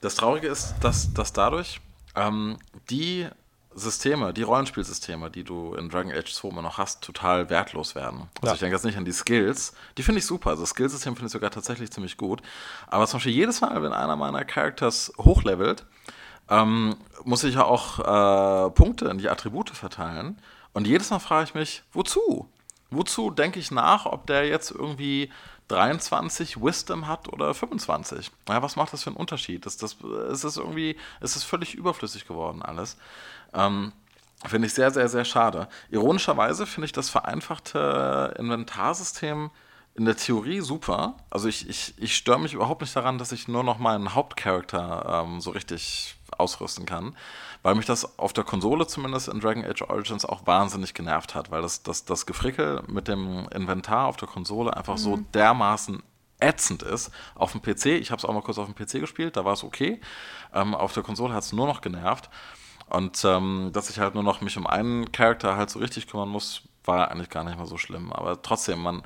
Das Traurige ist, dass, dass dadurch ähm, die Systeme, die Rollenspielsysteme, die du in Dragon Age 2 immer noch hast, total wertlos werden. Also Ja. ich denke jetzt nicht an die Skills, die finde ich super. Also das Skillsystem finde ich sogar tatsächlich ziemlich gut. Aber zum Beispiel jedes Mal, wenn einer meiner Characters hochlevelt, ähm, muss ich ja auch äh, Punkte in die Attribute verteilen. Und jedes Mal frage ich mich, wozu? Wozu denke ich nach, ob der jetzt irgendwie 23 Wisdom hat oder 25? Ja, was macht das für einen Unterschied? Das, das, ist irgendwie, es ist völlig überflüssig geworden alles. Ähm, finde ich sehr, sehr, sehr schade. Ironischerweise finde ich das vereinfachte Inventarsystem in der Theorie super. Also ich, ich, ich störe mich überhaupt nicht daran, dass ich nur noch meinen Hauptcharakter ähm, so richtig ausrüsten kann, weil mich das auf der Konsole zumindest in Dragon Age Origins auch wahnsinnig genervt hat, weil das, das, das Gefrickel mit dem Inventar auf der Konsole einfach so dermaßen ätzend ist. Auf dem PC, ich habe es auch mal kurz auf dem PC gespielt, da war es okay. Ähm, auf der Konsole hat es nur noch genervt. Und ähm, dass ich halt nur noch mich um einen Charakter halt so richtig kümmern muss, war eigentlich gar nicht mal so schlimm. Aber trotzdem, man,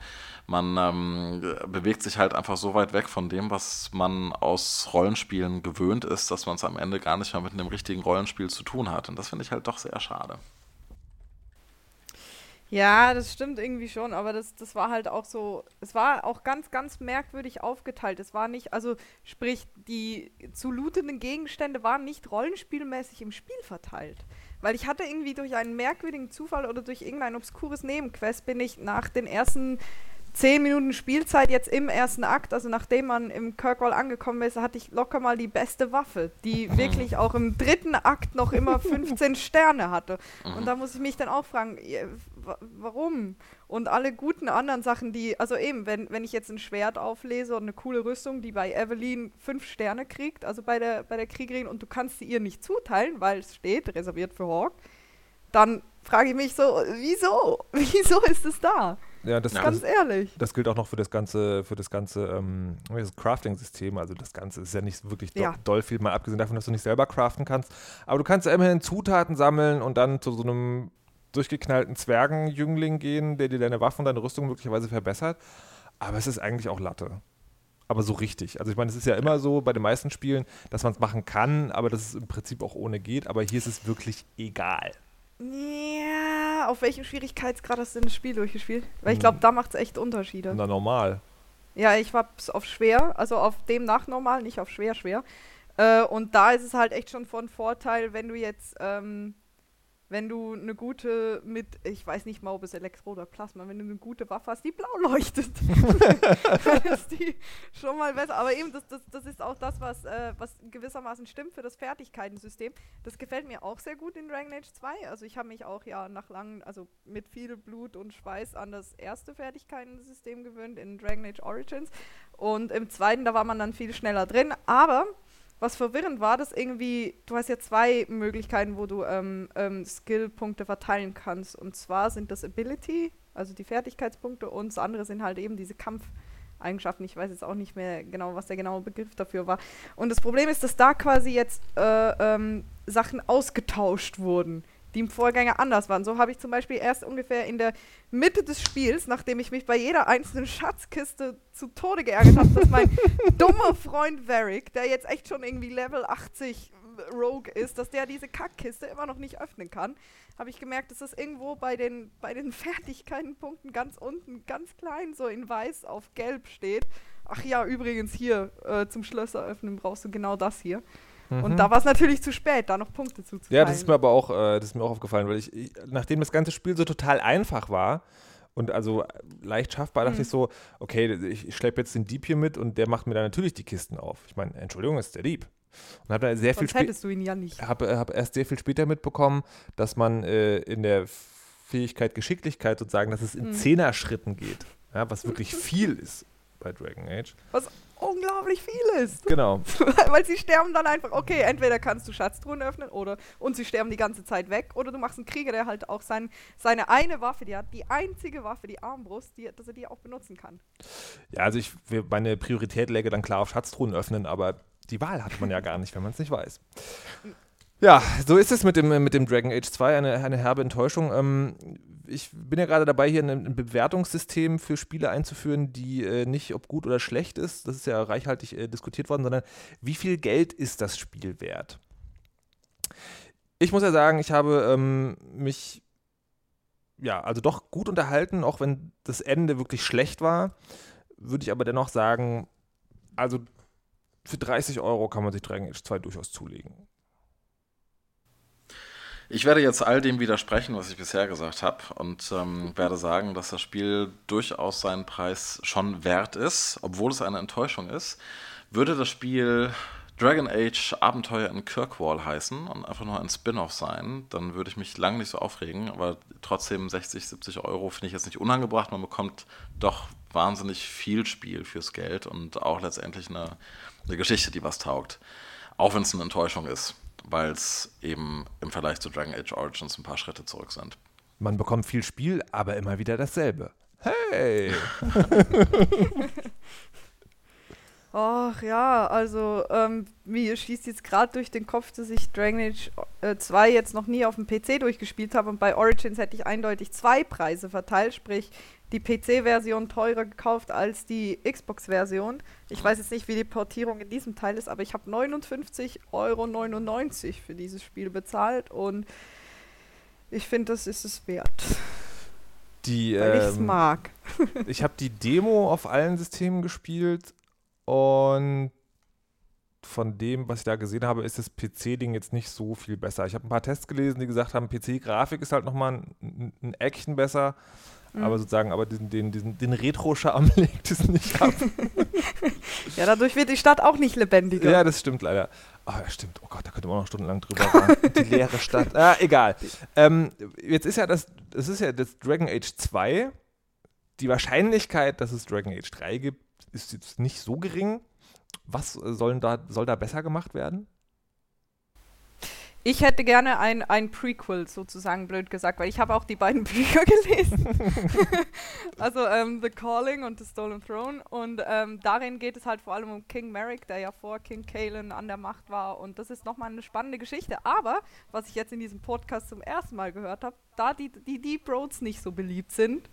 man ähm, bewegt sich halt einfach so weit weg von dem, was man aus Rollenspielen gewöhnt ist, dass man es am Ende gar nicht mehr mit einem richtigen Rollenspiel zu tun hat. Und das finde ich halt doch sehr schade. Ja, das stimmt irgendwie schon, aber das, das war halt auch so, es war auch ganz, ganz merkwürdig aufgeteilt. Es war nicht, also sprich, die zu lootenden Gegenstände waren nicht rollenspielmäßig im Spiel verteilt. Weil ich hatte irgendwie durch einen merkwürdigen Zufall oder durch irgendein obskures Nebenquest bin ich nach den ersten zehn Minuten Spielzeit jetzt im ersten Akt, also nachdem man im Kirkwall angekommen ist, hatte ich locker mal die beste Waffe, die wirklich auch im dritten Akt noch immer 15 Sterne hatte. Und da muss ich mich dann auch fragen, wa- warum? Und alle guten anderen Sachen, die, also eben, wenn, wenn ich jetzt ein Schwert auflese und eine coole Rüstung, die bei Evelyn fünf Sterne kriegt, also bei der, bei der Kriegerin, und du kannst sie ihr nicht zuteilen, weil es steht, reserviert für Hawk, dann frage ich mich so, wieso? Wieso ist es da? Ja, das, Ganz das, ehrlich. das gilt auch noch für das ganze, für das ganze ähm, Crafting-System. Also das Ganze ist ja nicht wirklich do Ja. doll viel, mal abgesehen davon, dass du nicht selber craften kannst. Aber du kannst ja immerhin Zutaten sammeln und dann zu so einem durchgeknallten Zwergenjüngling gehen, der dir deine Waffen und deine Rüstung möglicherweise verbessert. Aber es ist eigentlich auch Latte. Aber so richtig. Also ich meine, es ist ja immer so bei den meisten Spielen, dass man es machen kann, aber dass es im Prinzip auch ohne geht. Aber hier ist es wirklich egal. Ja, auf welchem Schwierigkeitsgrad hast du denn das Spiel durchgespielt? Weil ich Hm. glaube, da macht es echt Unterschiede. Na normal. Ja, ich war auf schwer, also auf dem nach normal, nicht auf schwer, schwer. Äh, und da ist es halt echt schon von Vorteil, wenn du jetzt, ähm, wenn du eine gute mit, ich weiß nicht mal, ob es Elektro oder Plasma, wenn du eine gute Waffe hast, die blau leuchtet, dann ist die schon mal besser. Aber eben, das, das, das ist auch das, was, äh, was gewissermaßen stimmt für das Fertigkeitensystem. Das gefällt mir auch sehr gut in Dragon Age 2. Also ich habe mich auch ja nach langen, also mit viel Blut und Schweiß an das erste Fertigkeitensystem gewöhnt in Dragon Age Origins. Und im zweiten, da war man dann viel schneller drin. Aber was verwirrend war, dass irgendwie, du hast ja zwei Möglichkeiten, wo du ähm, ähm, Skill-Punkte verteilen kannst. Und zwar sind das Ability, also die Fertigkeitspunkte, und das andere sind halt eben diese Kampfeigenschaften. Ich weiß jetzt auch nicht mehr genau, was der genaue Begriff dafür war. Und das Problem ist, dass da quasi jetzt äh, ähm, Sachen ausgetauscht wurden, die im Vorgänger anders waren. So habe ich zum Beispiel erst ungefähr in der Mitte des Spiels, nachdem ich mich bei jeder einzelnen Schatzkiste zu Tode geärgert habe, dass mein dummer Freund Varric, der jetzt echt schon irgendwie Level 80 Rogue ist, dass der diese Kackkiste immer noch nicht öffnen kann, habe ich gemerkt, dass das irgendwo bei den, bei den Fertigkeitenpunkten ganz unten, ganz klein, so in weiß auf gelb steht. Ach ja, übrigens hier äh, zum Schlösser öffnen brauchst du genau das hier. Und da war es natürlich zu spät, da noch Punkte zuzuteilen. Ja, das ist mir aber auch, äh, das ist mir auch aufgefallen, weil ich, ich, nachdem das ganze Spiel so total einfach war und also äh, leicht schaffbar, dachte Mhm. ich so, okay, ich, ich schleppe jetzt den Dieb hier mit und der macht mir dann natürlich die Kisten auf. Ich meine, Entschuldigung, ist der Dieb. Und habe da sehr viel Sonst später hättest du ihn ja nicht. habe hab erst sehr viel später mitbekommen, dass man äh, in der Fähigkeit Geschicklichkeit sozusagen, dass es in Mhm. Zehner-Schritten geht, ja, was wirklich viel ist bei Dragon Age. Was unglaublich viel ist. Genau. Weil sie sterben dann einfach, okay, entweder kannst du Schatztruhen öffnen oder und sie sterben die ganze Zeit weg oder du machst einen Krieger, der halt auch sein, seine eine Waffe, die hat die einzige Waffe, die Armbrust, die, dass er die auch benutzen kann. Ja, also ich, meine Priorität läge dann klar auf Schatztruhen öffnen, aber die Wahl hat man ja gar nicht, wenn man es nicht weiß. Ja, so ist es mit dem, mit dem Dragon Age 2, eine, eine herbe Enttäuschung. Ähm, ich bin ja gerade dabei, hier ein, Bewertungssystem für Spiele einzuführen, die äh, nicht, ob gut oder schlecht ist, das ist ja reichhaltig äh, diskutiert worden, sondern wie viel Geld ist das Spiel wert? Ich muss ja sagen, ich habe ähm, mich ja, also doch gut unterhalten, auch wenn das Ende wirklich schlecht war, würde ich aber dennoch sagen, also für 30 Euro kann man sich Dragon Age 2 durchaus zulegen. Ich werde jetzt all dem widersprechen, was ich bisher gesagt habe und ähm, werde sagen, dass das Spiel durchaus seinen Preis schon wert ist, obwohl es eine Enttäuschung ist. Würde das Spiel Dragon Age Abenteuer in Kirkwall heißen und einfach nur ein Spin-off sein, dann würde ich mich lang nicht so aufregen, aber trotzdem 60, 70 Euro finde ich jetzt nicht unangebracht. Man bekommt doch wahnsinnig viel Spiel fürs Geld und auch letztendlich eine, eine Geschichte, die was taugt. Auch wenn es eine Enttäuschung ist, weil es eben im Vergleich zu Dragon Age Origins ein paar Schritte zurück sind. Man bekommt viel Spiel, aber immer wieder dasselbe. Hey! Ach ja, also ähm, mir schießt jetzt gerade durch den Kopf, dass ich Dragon Age äh, 2 jetzt noch nie auf dem PC durchgespielt habe und bei Origins hätte ich eindeutig zwei Preise verteilt, sprich die PC-Version teurer gekauft als die Xbox-Version. Ich weiß jetzt nicht, wie die Portierung in diesem Teil ist, aber ich habe 59,99 Euro für dieses Spiel bezahlt und ich finde, das ist es wert, Die, weil ich es ähm, mag. ich habe die Demo auf allen Systemen gespielt und von dem, was ich da gesehen habe, ist das PC-Ding jetzt nicht so viel besser. Ich habe ein paar Tests gelesen, die gesagt haben, PC-Grafik ist halt nochmal ein, ein, ein Eckchen besser, Mhm. aber sozusagen, aber diesen, den, diesen, den Retro-Charme legt es nicht ab. Ja, dadurch wird die Stadt auch nicht lebendiger. ja, das stimmt leider. Ah, ja, stimmt. Oh Gott, da könnte man auch noch stundenlang drüber reden. Die leere Stadt. Ah, egal. Ähm, jetzt ist ja das, es ist ja das Dragon Age 2. Die Wahrscheinlichkeit, dass es Dragon Age 3 gibt, ist jetzt nicht so gering. Was sollen da, soll da besser gemacht werden? Ich hätte gerne ein, ein Prequel sozusagen, blöd gesagt, weil ich habe auch die beiden Bücher gelesen. also ähm, The Calling und The Stolen Throne. Und ähm, darin geht es halt vor allem um King Merrick, der ja vor King Kalen an der Macht war. Und das ist nochmal eine spannende Geschichte. Aber, was ich jetzt in diesem Podcast zum ersten Mal gehört habe, da die, die Deep Roads nicht so beliebt sind,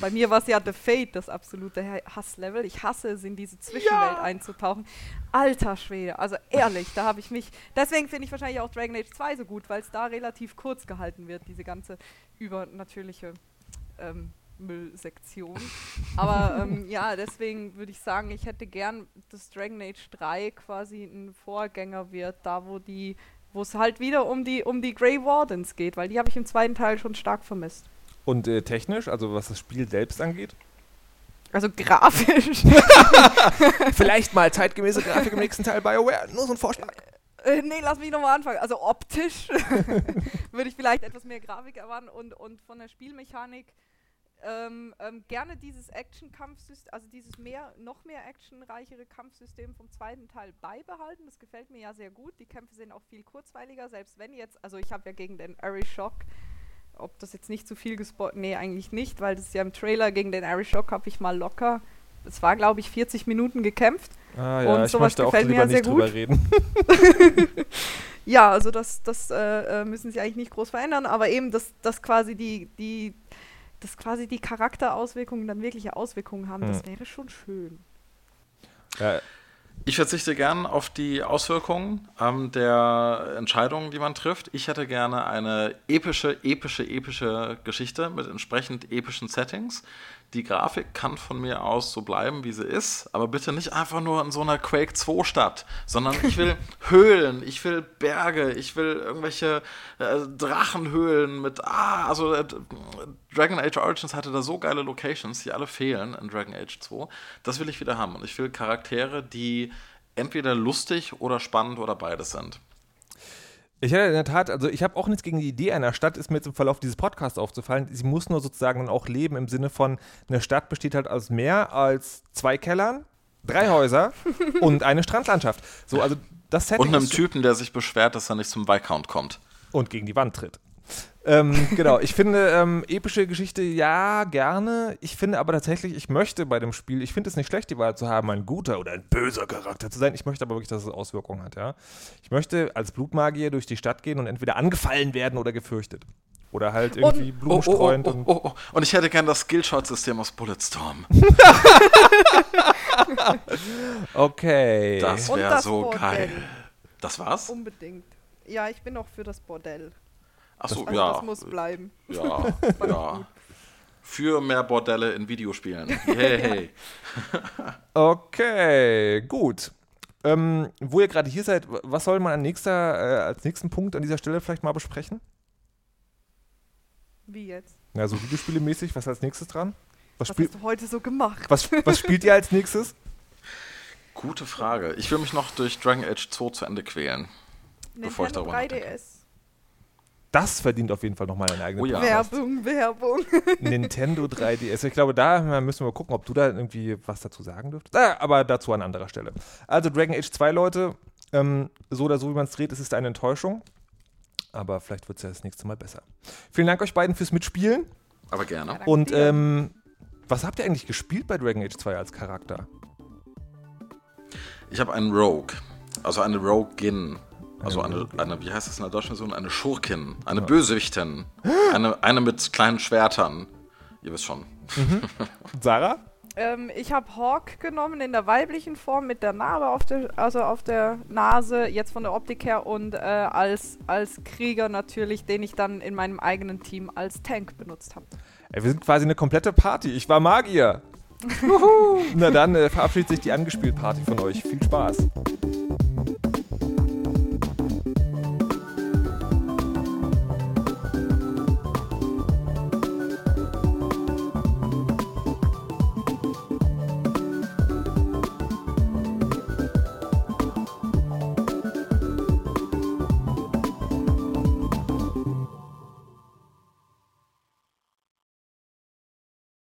bei mir war es ja The Fate, das absolute Hasslevel. Ich hasse es, in diese Zwischenwelt ja. einzutauchen. Alter Schwede, also ehrlich, da habe ich mich. Deswegen finde ich wahrscheinlich auch Dragon Age 2 so gut, weil es da relativ kurz gehalten wird, diese ganze übernatürliche ähm, Müllsektion. Aber ähm, ja, deswegen würde ich sagen, ich hätte gern, dass Dragon Age 3 quasi ein Vorgänger wird, da wo die, wo es halt wieder um die, um die Grey Wardens geht, weil die habe ich im zweiten Teil schon stark vermisst. Und äh, technisch, also was das Spiel selbst angeht? Also grafisch. Vielleicht mal zeitgemäße Grafik im nächsten Teil BioWare. Nur so ein Vorschlag. Äh, nee, lass mich nochmal anfangen. Also optisch würde ich vielleicht etwas mehr Grafik erwarten und, und von der Spielmechanik ähm, ähm, gerne dieses Action-Kampfsystem, also dieses mehr, noch mehr actionreichere Kampfsystem vom zweiten Teil beibehalten. Das gefällt mir ja sehr gut. Die Kämpfe sind auch viel kurzweiliger, selbst wenn jetzt, also ich habe ja gegen den Airy Shock ob das jetzt nicht zu viel gespoilt, nee, eigentlich nicht, weil das ist ja im Trailer gegen den Irish Shock habe ich mal locker, es war glaube ich 40 Minuten gekämpft. Ah ja, und ich möchte auch lieber nicht drüber gut. reden. ja, also das, das äh, äh, müssen sie eigentlich nicht groß verändern, aber eben, dass, dass quasi die, die, dass quasi die Charakterauswirkungen dann wirkliche Auswirkungen haben, hm. das wäre schon schön. Ja, ich verzichte gern auf die Auswirkungen ähm, der Entscheidungen, die man trifft. Ich hätte gerne eine epische, epische, epische Geschichte mit entsprechend epischen Settings. Die Grafik kann von mir aus so bleiben, wie sie ist, aber bitte nicht einfach nur in so einer Quake 2 Stadt, sondern ich will Höhlen, ich will Berge, ich will irgendwelche äh, Drachenhöhlen mit, ah, also äh, Dragon Age Origins hatte da so geile Locations, die alle fehlen in Dragon Age 2. Das will ich wieder haben und ich will Charaktere, die entweder lustig oder spannend oder beides sind. Ich hätte in der Tat, also ich habe auch nichts gegen die Idee einer Stadt, ist mir jetzt im Verlauf dieses Podcasts aufzufallen. Sie muss nur sozusagen dann auch leben im Sinne von, eine Stadt besteht halt aus mehr als zwei Kellern, drei Häuser und eine Strandlandschaft. So, also das Setting Und einem Typen, der sich beschwert, dass er nicht zum Viscount kommt. Und gegen die Wand tritt. Ähm, genau, ich finde ähm, epische Geschichte ja gerne. Ich finde aber tatsächlich, ich möchte bei dem Spiel, ich finde es nicht schlecht, die Wahl zu haben, ein guter oder ein böser Charakter zu sein. Ich möchte aber wirklich, dass es Auswirkungen hat, ja. Ich möchte als Blutmagier durch die Stadt gehen und entweder angefallen werden oder gefürchtet. Oder halt irgendwie und, blumenstreuend. Oh, oh, oh, und, und, ich hätte gern das Skillshot-System aus Bulletstorm. okay. Das wäre so Bordell. geil. Das war's? Unbedingt. Ja, ich bin auch für das Bordell. Achso, also ja. Das muss bleiben. Ja, ja. Für mehr Bordelle in Videospielen. Hey, hey. okay, gut. Ähm, wo ihr gerade hier seid, was soll man an nächster, äh, als nächsten Punkt an dieser Stelle vielleicht mal besprechen? Wie jetzt? Ja, so Videospiele-mäßig, was als nächstes dran? Was, was hast du heute so gemacht? Was, was spielt ihr als nächstes? Gute Frage. Ich will mich noch durch Dragon Age 2 zu Ende quälen. Nintendo bevor ich darüber 3DS. Nachdenke das verdient auf jeden Fall nochmal eine eigene oh ja. Werbung, Werbung. Nintendo 3DS. Ich glaube, da müssen wir gucken, ob du da irgendwie was dazu sagen dürftest. Ah, aber dazu an anderer Stelle. Also Dragon Age 2, Leute, ähm, so oder so, wie man es dreht, es ist eine Enttäuschung. Aber vielleicht wird es ja das nächste Mal besser. Vielen Dank euch beiden fürs Mitspielen. Aber gerne. Und ähm, was habt ihr eigentlich gespielt bei Dragon Age 2 als Charakter? Ich habe einen Rogue. Also eine Rogue-Gin. Also eine, eine, wie heißt das in der deutschen Version? Eine Schurkin, eine ja. Bösewichtin, eine, eine mit kleinen Schwertern. Ihr wisst schon. Mhm. Sarah? Ähm, ich habe Hawk genommen in der weiblichen Form mit der Narbe auf der, also auf der Nase, jetzt von der Optik her und äh, als, als Krieger natürlich, den ich dann in meinem eigenen Team als Tank benutzt habe. Wir sind quasi eine komplette Party. Ich war Magier. Na dann äh, verabschiedet sich die angespielt Party von euch. Viel Spaß.